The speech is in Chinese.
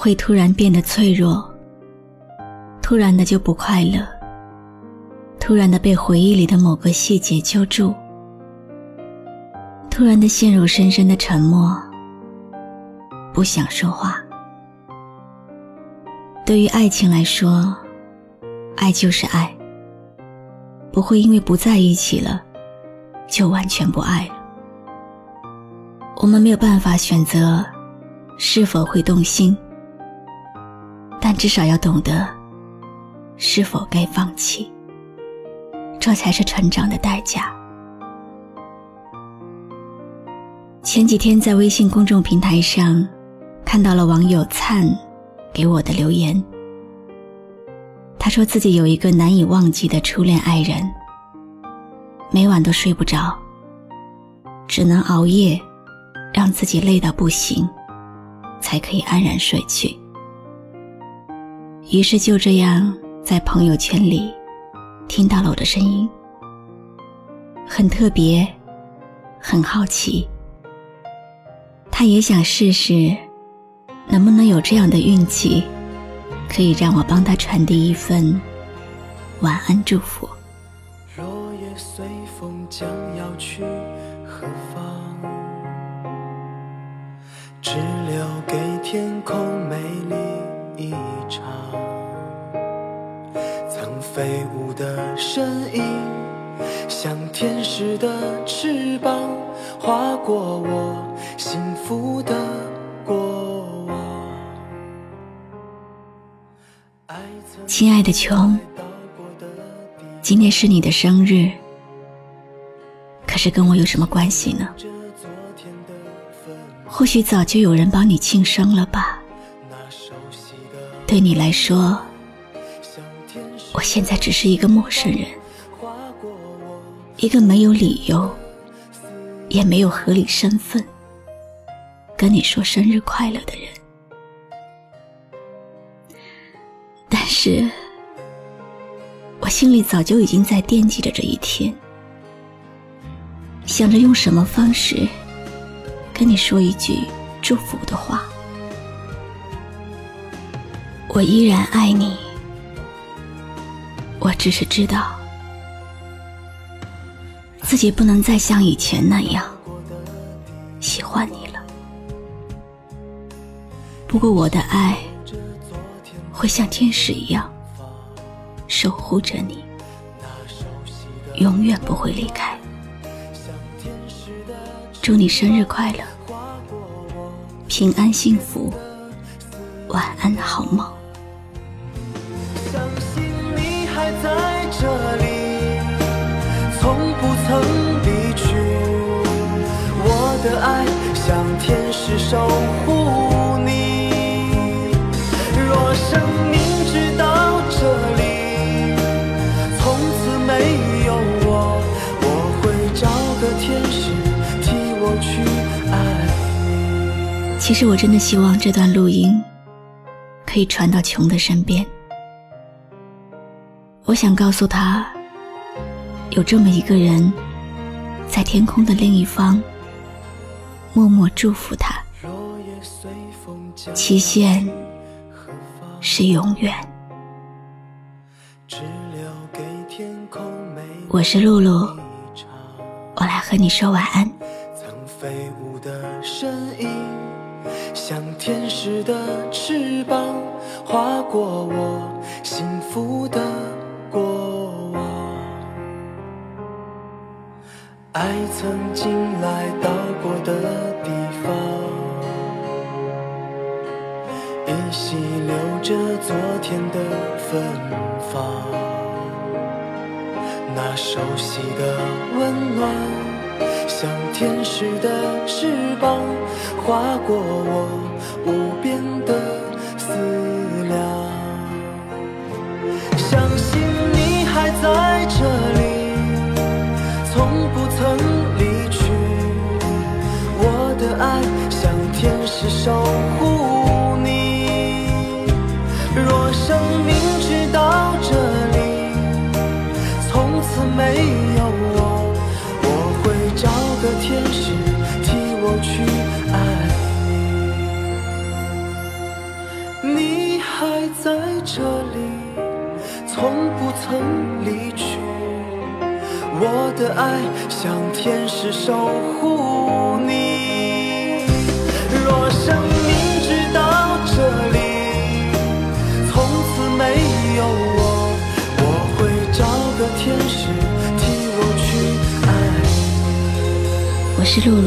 会突然变得脆弱，突然的就不快乐，突然的被回忆里的某个细节揪住。突然的陷入深深的沉默，不想说话。对于爱情来说，爱就是爱，不会因为不在一起了，就完全不爱了。我们没有办法选择是否会动心，但至少要懂得是否该放弃，这才是成长的代价。前几天在微信公众平台上看到了网友灿给我的留言。他说自己有一个难以忘记的初恋爱人，每晚都睡不着，只能熬夜，让自己累到不行，才可以安然睡去。于是就这样在朋友圈里听到了我的声音，很特别，很好奇。他也想试试，能不能有这样的运气，可以让我帮他传递一份晚安祝福。落叶随风将要去何方？只留的翅膀，划过我。幸福的过往。亲爱的琼，今天是你的生日，可是跟我有什么关系呢？或许早就有人帮你庆生了吧。对你来说，我现在只是一个陌生人，一个没有理由，也没有合理身份。跟你说生日快乐的人，但是我心里早就已经在惦记着这一天，想着用什么方式跟你说一句祝福的话。我依然爱你，我只是知道自己不能再像以前那样喜欢你了。不过我的爱会像天使一样守护着你，永远不会离开。祝你生日快乐，平安幸福，晚安好梦。其实我真的希望这段录音可以传到琼的身边。我想告诉他，有这么一个人，在天空的另一方，默默祝福他。期限是永远。我是露露，我来和你说晚安。像天使的翅膀，划过我幸福的过往。爱曾经来到过的地方，依稀留着昨天的芬芳。那熟悉的温暖，像天使的翅膀划过我无边的思量，相信你还在这里，从不曾离去。我的爱像天使守护你，若生命直到这里，从此没有。去爱你。你还在这里，从不曾离去。我的爱像天使守护你。若生命直到这里，从此没有我，我会找个天使替我去爱你我是露露，